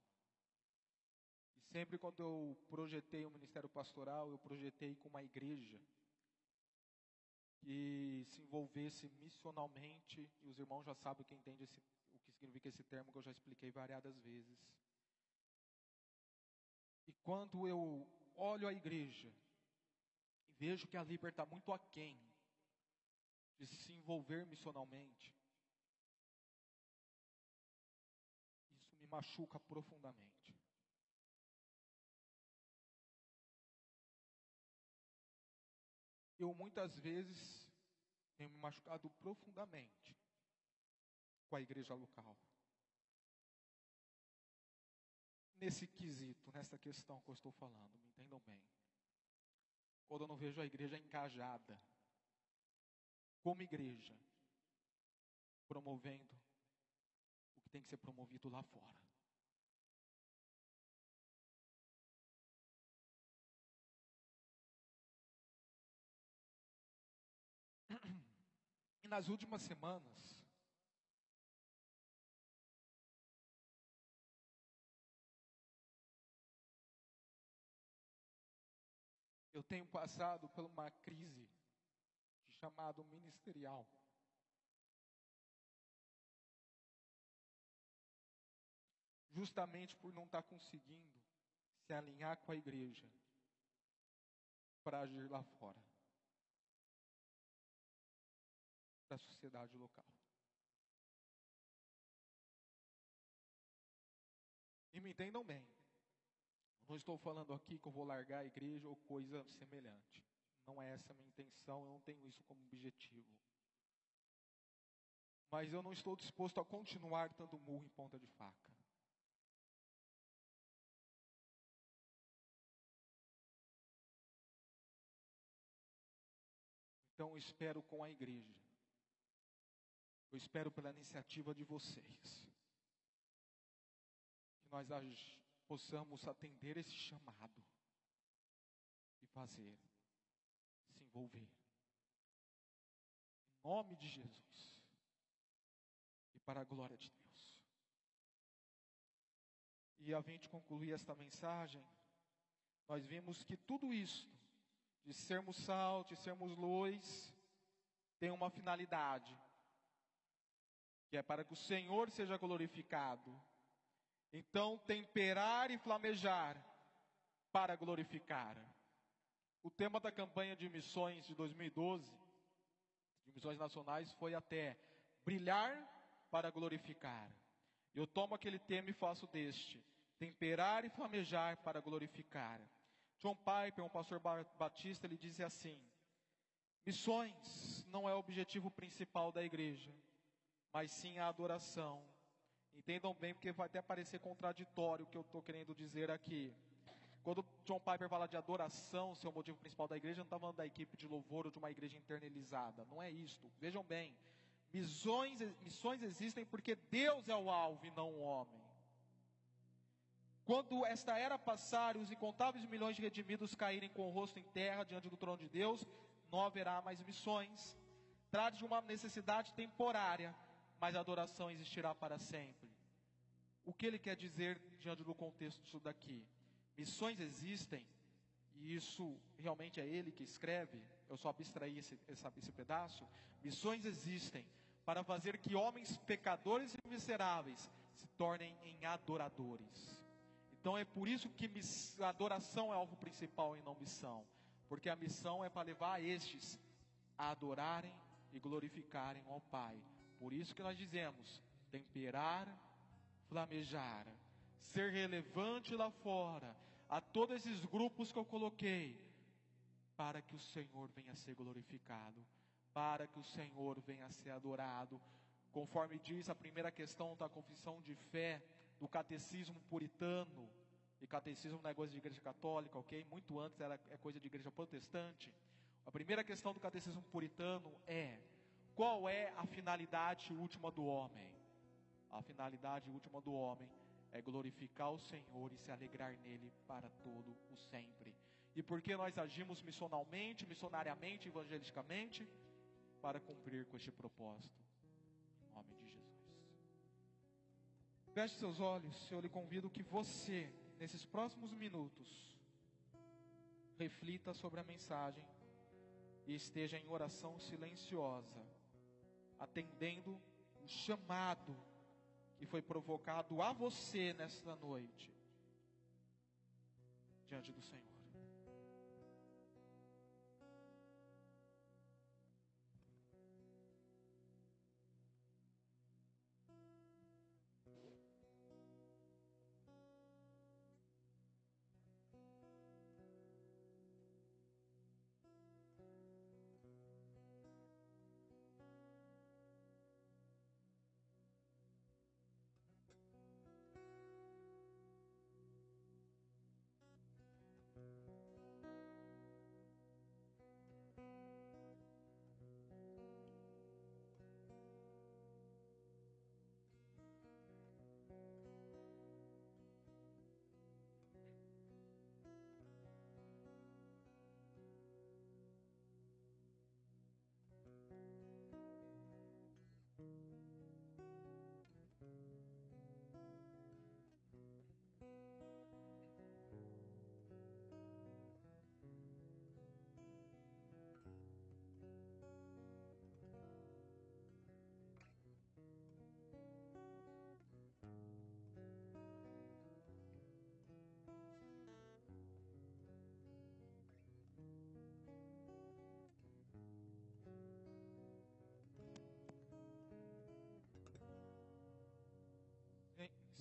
E sempre quando eu projetei o ministério pastoral, eu projetei com uma igreja que se envolvesse missionalmente, e os irmãos já sabem que entende esse significa esse termo que eu já expliquei variadas vezes. E quando eu olho a igreja e vejo que a Liber está muito aquém de se envolver missionalmente, isso me machuca profundamente. Eu muitas vezes tenho me machucado profundamente com a igreja local. Nesse quesito, nessa questão que eu estou falando, me entendam bem. Quando eu não vejo a igreja engajada, como igreja, promovendo o que tem que ser promovido lá fora. E nas últimas semanas, eu tenho passado por uma crise chamado ministerial. Justamente por não estar conseguindo se alinhar com a igreja para agir lá fora, para a sociedade local. E me entendam bem. Não estou falando aqui que eu vou largar a igreja ou coisa semelhante. Não é essa a minha intenção, eu não tenho isso como objetivo. Mas eu não estou disposto a continuar dando murro em ponta de faca. Então eu espero com a igreja. Eu espero pela iniciativa de vocês. Que nós possamos atender esse chamado e fazer, se envolver. Em nome de Jesus. E para a glória de Deus. E a gente concluir esta mensagem, nós vimos que tudo isso de sermos sal, de sermos luz, tem uma finalidade, que é para que o Senhor seja glorificado. Então, temperar e flamejar para glorificar. O tema da campanha de missões de 2012, de missões nacionais, foi até brilhar para glorificar. Eu tomo aquele tema e faço deste: temperar e flamejar para glorificar. John Piper, um pastor batista, ele diz assim: missões não é o objetivo principal da igreja, mas sim a adoração. Entendam bem, porque vai até parecer contraditório o que eu estou querendo dizer aqui. Quando John Piper fala de adoração ser o motivo principal da igreja, não está falando da equipe de louvor ou de uma igreja internalizada. Não é isto. Vejam bem, missões, missões existem porque Deus é o alvo e não o homem. Quando esta era passar e os incontáveis milhões de redimidos caírem com o rosto em terra diante do trono de Deus, não haverá mais missões. Trate de uma necessidade temporária, mas a adoração existirá para sempre. O que ele quer dizer diante do contexto daqui? Missões existem, e isso realmente é ele que escreve, eu só abstraí esse, esse, esse pedaço. Missões existem para fazer que homens pecadores e miseráveis se tornem em adoradores. Então é por isso que adoração é alvo principal e não missão. Porque a missão é para levar estes a adorarem e glorificarem ao Pai. Por isso que nós dizemos: temperar, flamejar, ser relevante lá fora, a todos esses grupos que eu coloquei, para que o Senhor venha ser glorificado, para que o Senhor venha ser adorado. Conforme diz a primeira questão da confissão de fé, do catecismo puritano, e catecismo não é coisa de igreja católica, ok? Muito antes era é coisa de igreja protestante. A primeira questão do catecismo puritano é: qual é a finalidade última do homem? A finalidade última do homem é glorificar o Senhor e se alegrar nele para todo o sempre. E por que nós agimos missionalmente, missionariamente, evangelisticamente? Para cumprir com este propósito. Em nome de Feche seus olhos, eu lhe convido que você, nesses próximos minutos, reflita sobre a mensagem e esteja em oração silenciosa, atendendo o chamado que foi provocado a você nesta noite, diante do Senhor.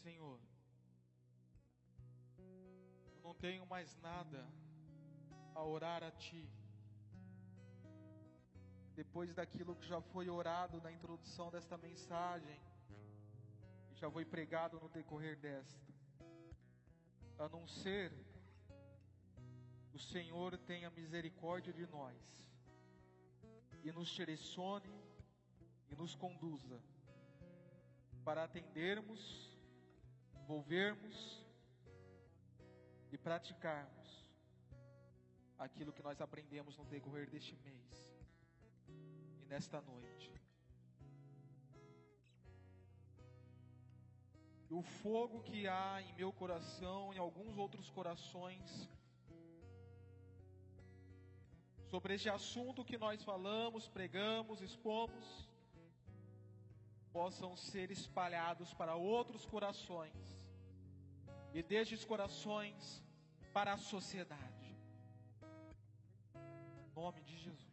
Senhor, eu não tenho mais nada a orar a Ti, depois daquilo que já foi orado na introdução desta mensagem, e já foi pregado no decorrer desta, a não ser o Senhor tenha misericórdia de nós e nos direcione e nos conduza para atendermos, envolvermos e praticarmos aquilo que nós aprendemos no decorrer deste mês e nesta noite. E o fogo que há em meu coração e em alguns outros corações sobre este assunto que nós falamos, pregamos, expomos, possam ser espalhados para outros corações e destes corações para a sociedade. Em nome de Jesus.